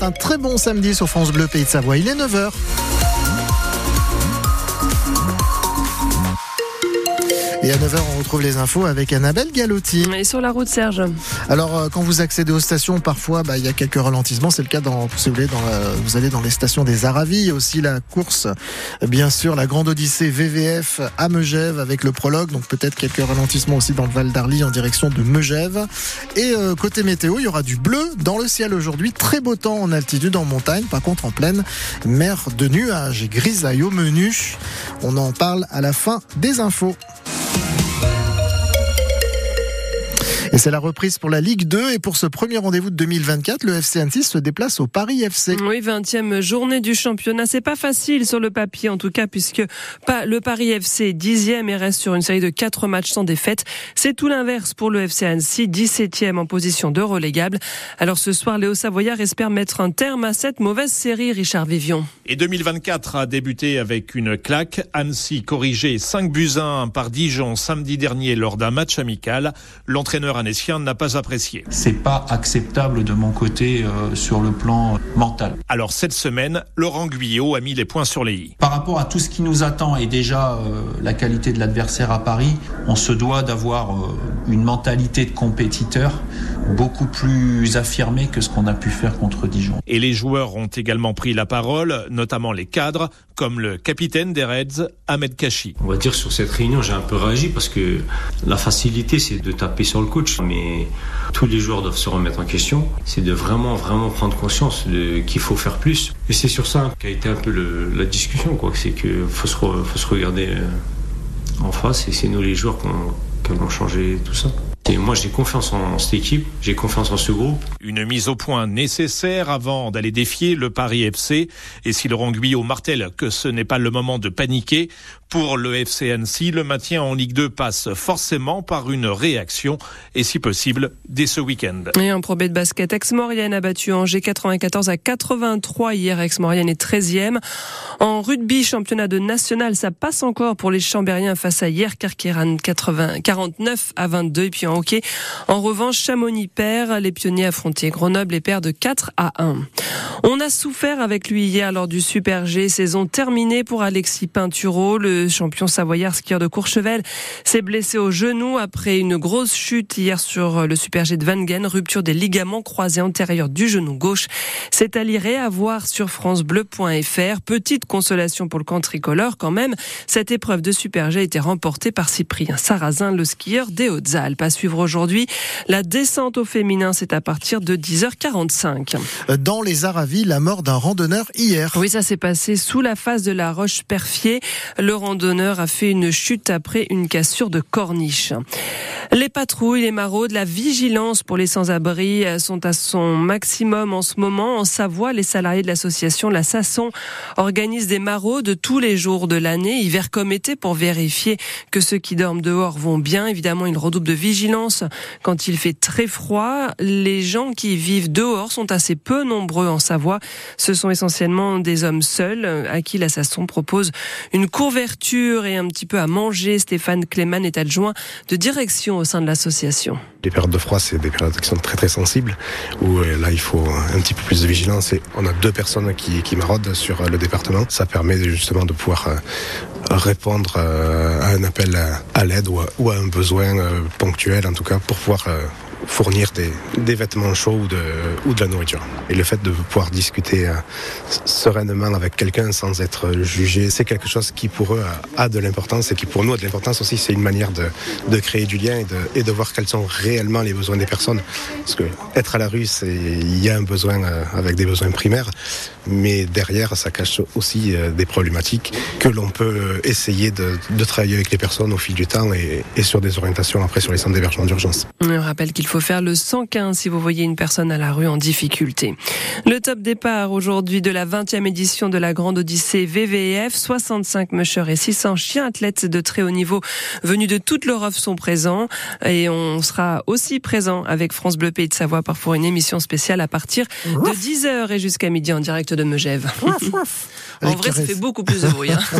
Un très bon samedi sur France Bleu Pays de Savoie. Il est 9h. Et à 9h, on retrouve les infos avec Annabelle Galotti. Et sur la route, Serge Alors, euh, quand vous accédez aux stations, parfois, bah, il y a quelques ralentissements. C'est le cas dans, si vous voulez, dans vous allez dans les stations des Aravis. Il y a aussi la course, bien sûr, la Grande Odyssée VVF à Megève avec le prologue. Donc, peut-être quelques ralentissements aussi dans le Val d'Arly en direction de Megève. Et euh, côté météo, il y aura du bleu dans le ciel aujourd'hui. Très beau temps en altitude, en montagne. Par contre, en pleine mer de nuages et grisaille au menu. On en parle à la fin des infos. Bye. Et c'est la reprise pour la Ligue 2 et pour ce premier rendez-vous de 2024, le FC Annecy se déplace au Paris FC. Oui, 20e journée du championnat. C'est pas facile sur le papier en tout cas puisque le Paris FC est 10e et reste sur une série de 4 matchs sans défaite. C'est tout l'inverse pour le FC Annecy, 17e en position de relégable. Alors ce soir, Léo Savoyard espère mettre un terme à cette mauvaise série, Richard Vivion. Et 2024 a débuté avec une claque. Annecy corrigé 5 buts 1 par Dijon samedi dernier lors d'un match amical. L'entraîneur n'a pas apprécié. C'est pas acceptable de mon côté euh, sur le plan mental. Alors cette semaine, Laurent Guyot a mis les points sur les i. Par rapport à tout ce qui nous attend et déjà euh, la qualité de l'adversaire à Paris, on se doit d'avoir euh, une mentalité de compétiteur beaucoup plus affirmée que ce qu'on a pu faire contre Dijon. Et les joueurs ont également pris la parole, notamment les cadres, comme le capitaine des Reds, Ahmed Kachi. On va dire sur cette réunion, j'ai un peu réagi parce que la facilité, c'est de taper sur le coach mais tous les joueurs doivent se remettre en question. C'est de vraiment, vraiment prendre conscience qu'il faut faire plus. Et c'est sur ça qu'a été un peu la discussion, quoi. C'est qu'il faut se, faut se regarder euh, en face et c'est nous les joueurs qui allons changer tout ça. Moi, j'ai confiance en cette équipe, j'ai confiance en ce groupe. Une mise au point nécessaire avant d'aller défier le Paris FC. Et si Laurent Guyot martèle que ce n'est pas le moment de paniquer, pour le FC Annecy, le maintien en Ligue 2 passe forcément par une réaction et si possible dès ce week-end. Et un probé de basket, Aix-Maurienne a battu Angers 94 à 83 hier. Aix-Maurienne est 13e. En rugby, championnat de national, ça passe encore pour les Chambériens face à hier, Carqueran 49 à 22. Et puis en hockey, en revanche, Chamonix perd. Les pionniers affrontés Grenoble et perdent 4 à 1. On a souffert avec lui hier lors du Super G, saison terminée pour Alexis Pinturo. Champion savoyard skieur de Courchevel, s'est blessé au genou après une grosse chute hier sur le Super G de Vangen, rupture des ligaments croisés antérieurs du genou gauche. C'est à lire et à voir sur francebleu.fr. Petite consolation pour le camp tricolore quand même. Cette épreuve de Super G a été remportée par Cyprien Sarrazin, le skieur des Hautes-Alpes. À suivre aujourd'hui, la descente au féminin, c'est à partir de 10h45. Dans les Aravis, la mort d'un randonneur hier. Oui, ça s'est passé sous la face de la Roche-Perfier. Le randonneur a fait une chute après une cassure de corniche. Les patrouilles, les maraudes, la vigilance pour les sans-abri sont à son maximum en ce moment. En Savoie, les salariés de l'association La Sasson organisent des maraudes tous les jours de l'année, hiver comme été, pour vérifier que ceux qui dorment dehors vont bien. Évidemment, ils redoublent de vigilance quand il fait très froid. Les gens qui vivent dehors sont assez peu nombreux en Savoie. Ce sont essentiellement des hommes seuls à qui La Sasson propose une couverture et un petit peu à manger. Stéphane Clément est adjoint de direction au sein de l'association. Les périodes de froid, c'est des périodes qui sont très très sensibles, où euh, là il faut un petit peu plus de vigilance. Et on a deux personnes qui, qui maraudent sur euh, le département. Ça permet justement de pouvoir euh, répondre à un appel à l'aide ou à un besoin ponctuel, en tout cas, pour pouvoir fournir des, vêtements chauds ou de, la nourriture. Et le fait de pouvoir discuter euh, sereinement avec quelqu'un sans être jugé, c'est quelque chose qui pour eux a, de l'importance et qui pour nous a de l'importance aussi. C'est une manière de, créer du lien et de, voir quels sont réellement les besoins des personnes. Parce que être à la rue, il y a un besoin euh, avec des besoins primaires, mais derrière, ça cache aussi euh, des problématiques que l'on peut essayer de, de, travailler avec les personnes au fil du temps et, et sur des orientations après sur les centres d'hébergement d'urgence. On rappelle qu'il faut faire le 115 si vous voyez une personne à la rue en difficulté. Le top départ aujourd'hui de la 20e édition de la Grande Odyssée VVF. 65 mushers et 600 chiens athlètes de très haut niveau venus de toute l'Europe sont présents. Et on sera aussi présent avec France Bleu Pays de Savoie pour une émission spéciale à partir de 10h et jusqu'à midi en direct de Megève. en vrai, ça fait beaucoup plus de bruit. Hein.